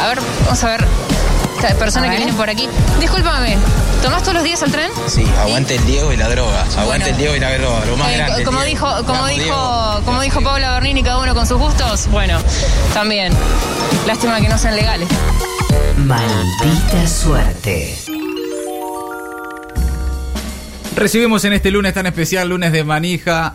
A ver, vamos a ver. Esta persona que viene por aquí. Discúlpame, ¿tomás todos los días el tren? Sí, aguante el Diego y la droga. Aguante el Diego y la droga. Lo más Eh, grande. como dijo, como Vamos, dijo, Diego. como dijo Paula Bernini, cada uno con sus gustos. Bueno, también. Lástima que no sean legales. Maldita suerte. Recibimos en este lunes tan especial, lunes de manija,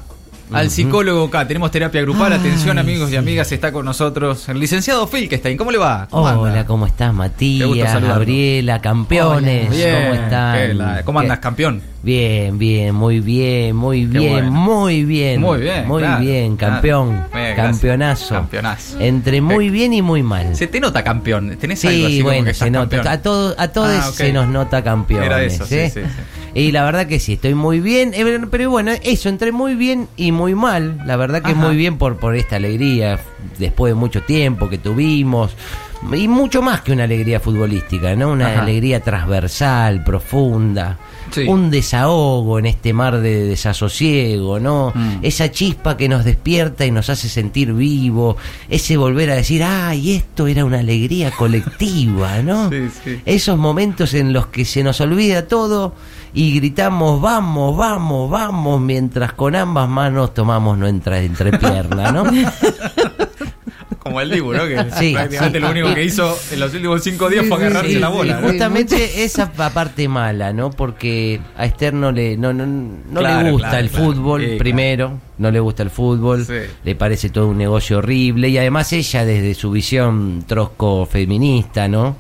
al psicólogo acá. Tenemos terapia grupal. Atención, amigos y amigas, está con nosotros el licenciado Filkestein. ¿Cómo le va? ¿Cómo anda? Hola, ¿cómo estás, Matías. Gabriela, campeones? Bien, ¿Cómo están? ¿qué la- ¿Cómo andas, campeón? Bien, bien, muy bien, muy bien, bueno. muy bien. Muy bien, Muy claro, bien, campeón. Campeonazo. Campeonazo. Entre muy bien y muy mal. Se te nota campeón. ¿Tenés algo así Sí, como bueno, que se nota. campeón? A, todo, a todos Ah, ok. se nos nota campeones. Era eso, sí, ¿eh? sí, sí. Y la verdad que sí, estoy muy bien. eh, Pero bueno, eso, entre muy bien y muy mal. La verdad que Ajá. muy bien por, por esta alegría, después de mucho tiempo que tuvimos. Y mucho más que una alegría futbolística, ¿no? Una Ajá. alegría transversal, profunda. Sí. Un desahogo en este mar de desasosiego, ¿no? Mm. Esa chispa que nos despierta y nos hace sentir vivo. Ese volver a decir, ay, esto era una alegría colectiva, ¿no? Sí, sí. Esos momentos en los que se nos olvida todo y gritamos, vamos, vamos, vamos, mientras con ambas manos tomamos nuestra entrepierna, ¿no? Como el Dibu, ¿no? Que Sí, prácticamente sí. lo único que hizo en los últimos cinco días fue agarrarse la bola. ¿no? justamente esa parte mala, ¿no? Porque a Esther no le, no, no, no Claro, le gusta claro, el claro. fútbol, Sí, primero, no le gusta el fútbol, le parece todo un negocio horrible y además ella desde su visión trosco feminista, ¿no?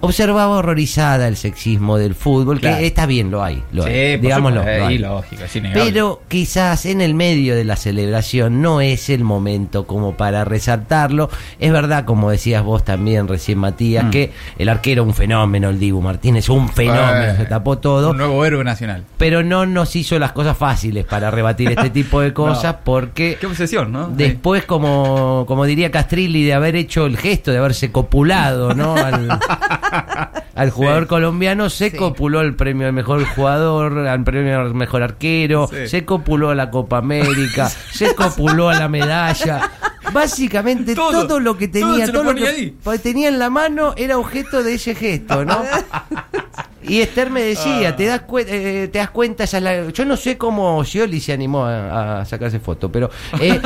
Observaba horrorizada el sexismo del fútbol, Claro. que está bien, lo hay, lo Sí, hay, digámoslo. supuesto, lo hay. lógico, es. Pero quizás en el medio de la celebración no es el momento como para resaltarlo. Es verdad, como decías vos también recién, Matías, Mm. que el arquero un fenómeno, el Dibu Martínez, un fenómeno, Eh, se tapó todo. Un nuevo héroe nacional. Pero no nos hizo las cosas fáciles para rebatir este tipo de cosas No. porque... Qué obsesión, ¿no? Después, como, como diría Castrilli, de haber hecho el gesto, de haberse copulado, ¿no? Al, al jugador Sí. colombiano, se copuló el premio al mejor jugador, al premio al mejor arquero, Sí. se copuló a la Copa América, se copuló a la medalla. Básicamente Todo, todo, lo que todo tenía, todo lo ponía que ahí. pa- tenía en la mano era objeto de ese gesto, ¿no? Y Esther me Ah. decía, ¿te das, eh, te das cuenta, esa es la- yo no sé cómo Scioli se animó a, a sacarse foto, pero eh,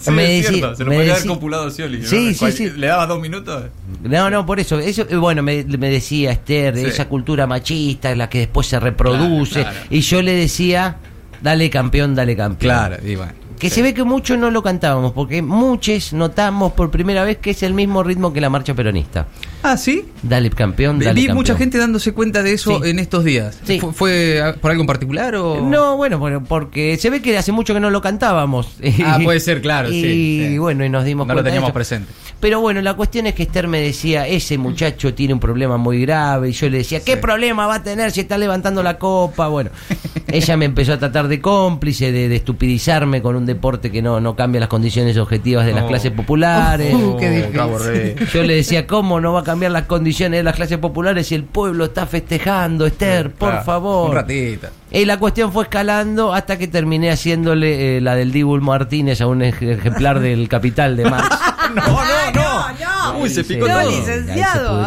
Sí, me es se lo me podía haber copulado Scioli. ¿no? Sí, sí. ¿Le dabas dos minutos? No, no, por eso. eso eh, bueno, me, me decía Esther, de Sí. esa cultura machista, la que después se reproduce. Claro, claro. Y yo le decía, dale campeón, dale campeón. Claro, y bueno. Que sí. se ve que muchos no lo cantábamos, porque muchos notamos por primera vez que es el mismo ritmo que la marcha peronista. Ah, ¿sí? Dale campeón, Vi campeón. mucha gente dándose cuenta de eso Sí. en estos días. Sí. ¿Fue, fue, ah, por algo en particular o...? No, bueno, bueno, porque se ve que hace mucho que no lo cantábamos. Ah, puede ser, claro, y, sí, sí. bueno, y nos dimos No lo de teníamos eso. presente. Pero bueno, la cuestión es que Esther me decía, ese muchacho tiene un problema muy grave. Y yo le decía, ¿qué problema va a tener si está levantando la copa? Bueno, ella me empezó a tratar de cómplice, de, de estupidizarme con un deporte que no, no cambia las condiciones objetivas de las Oh. clases populares. Uh, qué difícil. qué aburrido. Yo le decía, ¿cómo no va a cambiar las condiciones de las clases populares si el pueblo está festejando, Esther? Por Claro, favor. Un ratito. Y la cuestión fue escalando hasta que terminé haciéndole eh, la del Dibu Martínez a un ej- ejemplar del Capital de Marx. No, no, no. no. Uy, se picó No, todo. ahí se licenciado.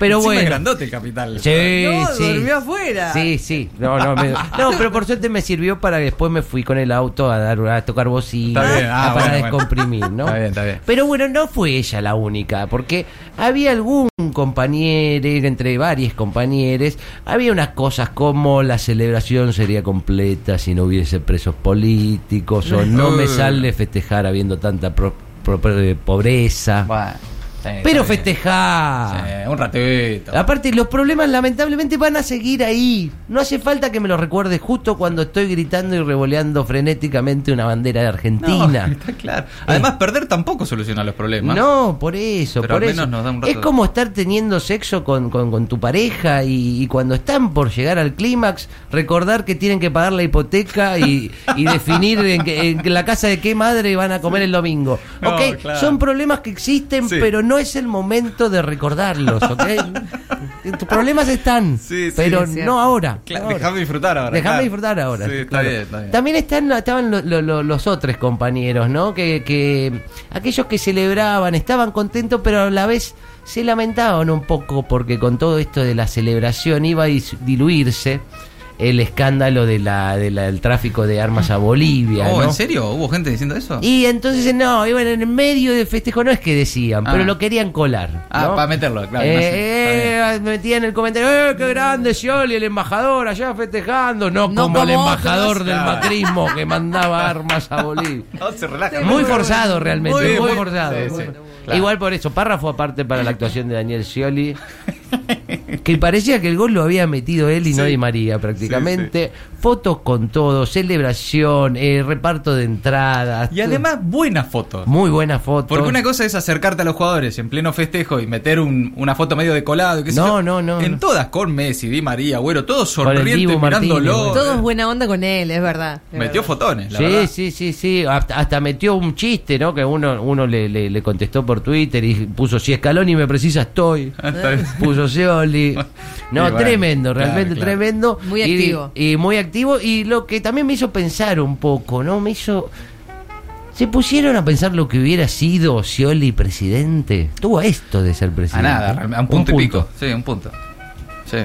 Pero Encima es bueno. grandote el capital. Sí, No, sí. durmió afuera. Sí, sí. No, no, me- no, pero por suerte me sirvió para que después me fui con el auto a dar a tocar bocina, Está bien, ah, para bueno, bueno. descomprimir, ¿no? Está bien, está bien. Pero bueno, no fue ella la única, porque había algún compañero, entre varios compañeros, había unas cosas como la celebración sería completa si no hubiese presos políticos, o no me sale festejar habiendo tanta pro- pro- pobreza. Bueno, sí, Pero festejar. Sí, un ratito. Aparte, los problemas lamentablemente van a seguir ahí. No hace falta que me lo recuerdes justo cuando estoy gritando y revoleando frenéticamente una bandera de No, Argentina. está claro. Además, perder tampoco soluciona los problemas. No, por eso, Pero por al eso. menos nos da un rato Es de- como estar teniendo sexo con, con- con tu pareja y, y cuando están por llegar al clímax, recordar que tienen que pagar la hipoteca y, y definir en, que- en la casa de qué madre van a comer el domingo. No, ¿Ok? claro. Son problemas que existen, Sí. pero no es el momento de recordarlos, ¿ok? tus problemas están, Sí, sí, pero es no ahora. Claro, no ahora. Déjame disfrutar ahora. Déjame claro. disfrutar ahora. Sí, está claro. bien, está bien. También están, estaban lo- lo- lo- los otros compañeros, ¿no? Que, que aquellos que celebraban estaban contentos, pero a la vez se lamentaban un poco porque con todo esto de la celebración iba a diluirse el escándalo de la, de la- del tráfico de armas a Bolivia. Oh, ¿no? ¿en serio? ¿Hubo gente diciendo eso? Y entonces no, iban en el medio del festejo, no es que decían, Ah. pero lo querían colar. Ah, ¿no? para meterlo, claro. Eh, no sé, está bien. eh, metían el comentario, eh, qué grande Scioli, el embajador allá festejando, no, No como el embajador otros. del macrismo que mandaba armas a Bolivia. No, se relaja. Muy forzado realmente, Muy, muy, muy- forzado. sí, sí, claro. Igual por eso, párrafo aparte para la actuación de Daniel Scioli, que parecía que el gol lo había metido él y no Sí. Di María prácticamente. Fotos con todo, celebración, eh, reparto de entradas. Y además, buenas fotos. Muy buenas fotos. Porque una cosa es acercarte a los jugadores en pleno festejo y meter un- una foto medio de colado. y No, yo. no, no, En no. todas con Messi, Di María, Güero, todos sonrientes Martínez, mirándolo. bueno. Todo es buena onda con él, es verdad. es Metió verdad. fotones, la Sí, verdad. sí, sí, sí. Hasta, hasta metió un chiste, ¿no? Que uno, uno le, le- le contestó por Twitter y puso, si Scaloni me precisa, estoy. Está bien. No, bueno, tremendo, realmente claro. tremendo. Muy Y- activo. Y, muy activo. Y lo que también me hizo pensar un poco, ¿no? Me hizo... Se pusieron a pensar lo que hubiera sido Scioli presidente. Tuvo esto de ser A presidente. nada, realmente, a un punto, y pico. Sí, un punto. Sí.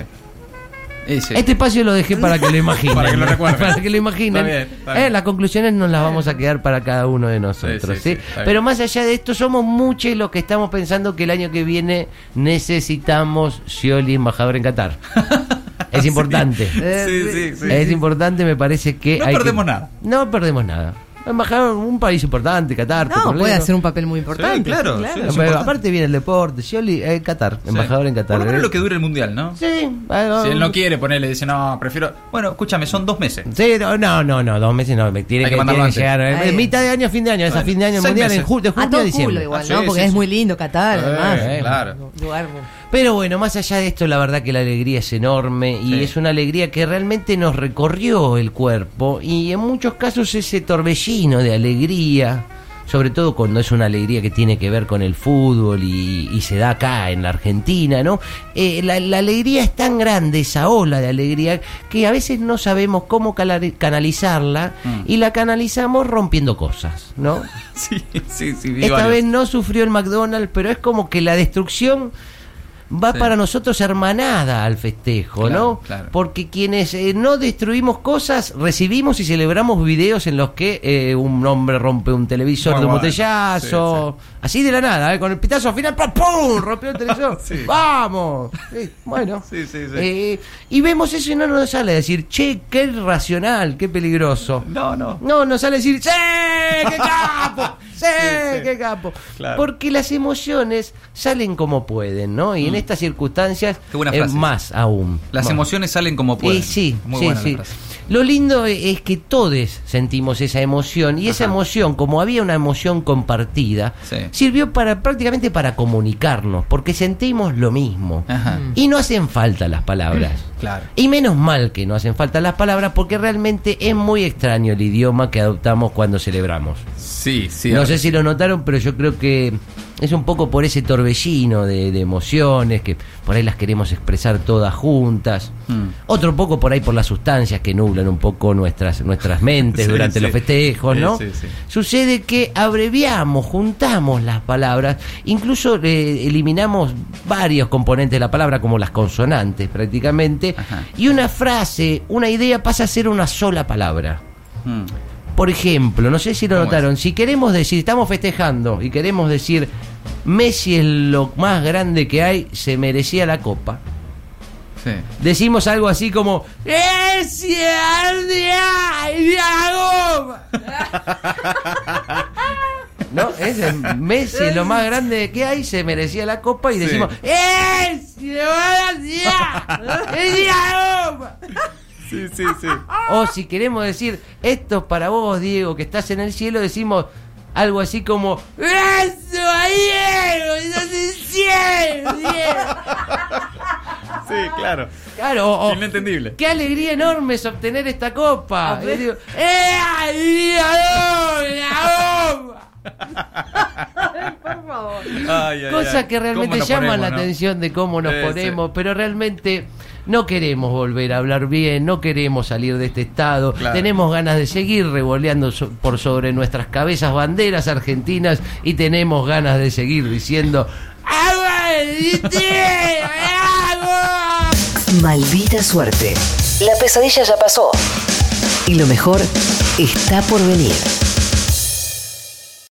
Este espacio lo dejé para que lo imaginen. Para que lo recuerden. Para que lo imaginen. Está bien, está bien. Eh, las conclusiones nos las vamos a quedar para cada uno de nosotros. Pero más allá de esto, somos muchos los que estamos pensando que el año que viene necesitamos Scioli embajador en Qatar. es importante. Sí, sí, sí. es importante, me parece que. No hay que- perdemos nada. No perdemos nada. Embajador, un país importante, Qatar. No, petrolero. puede hacer un papel muy importante. Sí, claro, sí. Pero es importante. aparte viene el deporte, Scioli, eh, Qatar, Sí. embajador en Qatar. Por lo menos eh. lo que dure el mundial, ¿no? Sí, bueno, Si él no quiere ponerle, dice, no, prefiero. Bueno, escúchame, son dos meses. Sí, no, no, no, no, dos meses no, me tiene Hay que, que mandarlo tiene que llegar. eh, mitad de año, fin de año, es a Bueno, fin de año mundial, en ju- de A junio a todo diciembre. culo igual, Ah, ¿no? sí, Porque sí, es sí. muy lindo Qatar, Eh, además. claro. Lugar- Pero bueno, más allá de esto, la verdad que la alegría es enorme y Sí. es una alegría que realmente nos recorrió el cuerpo y en muchos casos ese torbellino de alegría, sobre todo cuando es una alegría que tiene que ver con el fútbol y, y se da acá en la Argentina, ¿no? Eh, la, la alegría es tan grande, esa ola de alegría, que a veces no sabemos cómo canalizarla Mm. y la canalizamos rompiendo cosas, ¿no? Sí, sí, sí. vi Esta varios. vez no sufrió el McDonald's, pero es como que la destrucción va Sí. para nosotros hermanada al festejo, Claro, ¿no? claro. Porque quienes eh, no destruimos cosas, recibimos y celebramos videos en los que eh, un hombre rompe un televisor Muy de un botellazo, así de la nada, ¿eh? con el pitazo al final, ¡pum! ¡pum! rompió el televisor. ¡Vamos! Bueno. Sí, sí, sí. Eh, y vemos eso y no nos sale a decir, che, qué irracional, qué peligroso. No, no. No, nos sale a decir, ¡Sí! ¡Qué capo! ¡Sí! ¡Qué capo! Claro. Porque las emociones salen como pueden, ¿no? Y en estas circunstancias, eh, más aún. Las Más. emociones salen como pueden. Eh, sí, Muy sí, buena la sí. frase. Lo lindo es que todos sentimos esa emoción y esa emoción, como había una emoción compartida, Sí. sirvió para prácticamente para comunicarnos, porque sentimos lo mismo. Ajá. Y no hacen falta las palabras. Claro. Y menos mal que no hacen falta las palabras porque realmente es muy extraño el idioma que adoptamos cuando celebramos. Sí, sí. no ahora- sé si lo notaron, pero yo creo que es un poco por ese torbellino de, de emociones que por ahí las queremos expresar todas juntas. Mm. Otro poco por ahí por las sustancias que nublan un poco nuestras, nuestras mentes Sí, durante sí. los festejos, ¿no? sí. Sucede que abreviamos, juntamos las palabras, incluso eh, eliminamos varios componentes de la palabra, como las consonantes prácticamente, Ajá. y una frase, una idea pasa a ser una sola palabra. Mm. Por ejemplo, no sé si lo ¿Cómo notaron, si queremos decir, estamos festejando y queremos decir, Messi es lo más grande que hay, se merecía la copa. Sí. Decimos algo así como, ¡Messi es copa! ¿No? Es Messi es lo más grande que hay, se merecía la copa y Sí. decimos, ¡Messi lo más grande! la copa! Sí, sí, sí. O si queremos decir, esto es para vos, Diego, que estás en el cielo, decimos algo así como, ¡Eso, Diego! ¡Estás en el cielo, Diego! Sí, claro. Claro, o, o- Inentendible. ¡Qué alegría enorme es obtener esta copa! Y digo, ¡Eh, Diego, la Por favor. Ay, ay, Cosa ay. que realmente ¿Cómo nos llama ponemos, la no? atención de cómo nos Eh, ponemos, sí. pero realmente no queremos volver a hablar bien, no queremos salir de este estado, Claro. tenemos ganas de seguir revoleando so- por sobre nuestras cabezas banderas argentinas y tenemos ganas de seguir diciendo. Maldita suerte. La pesadilla ya pasó. Y lo mejor está por venir.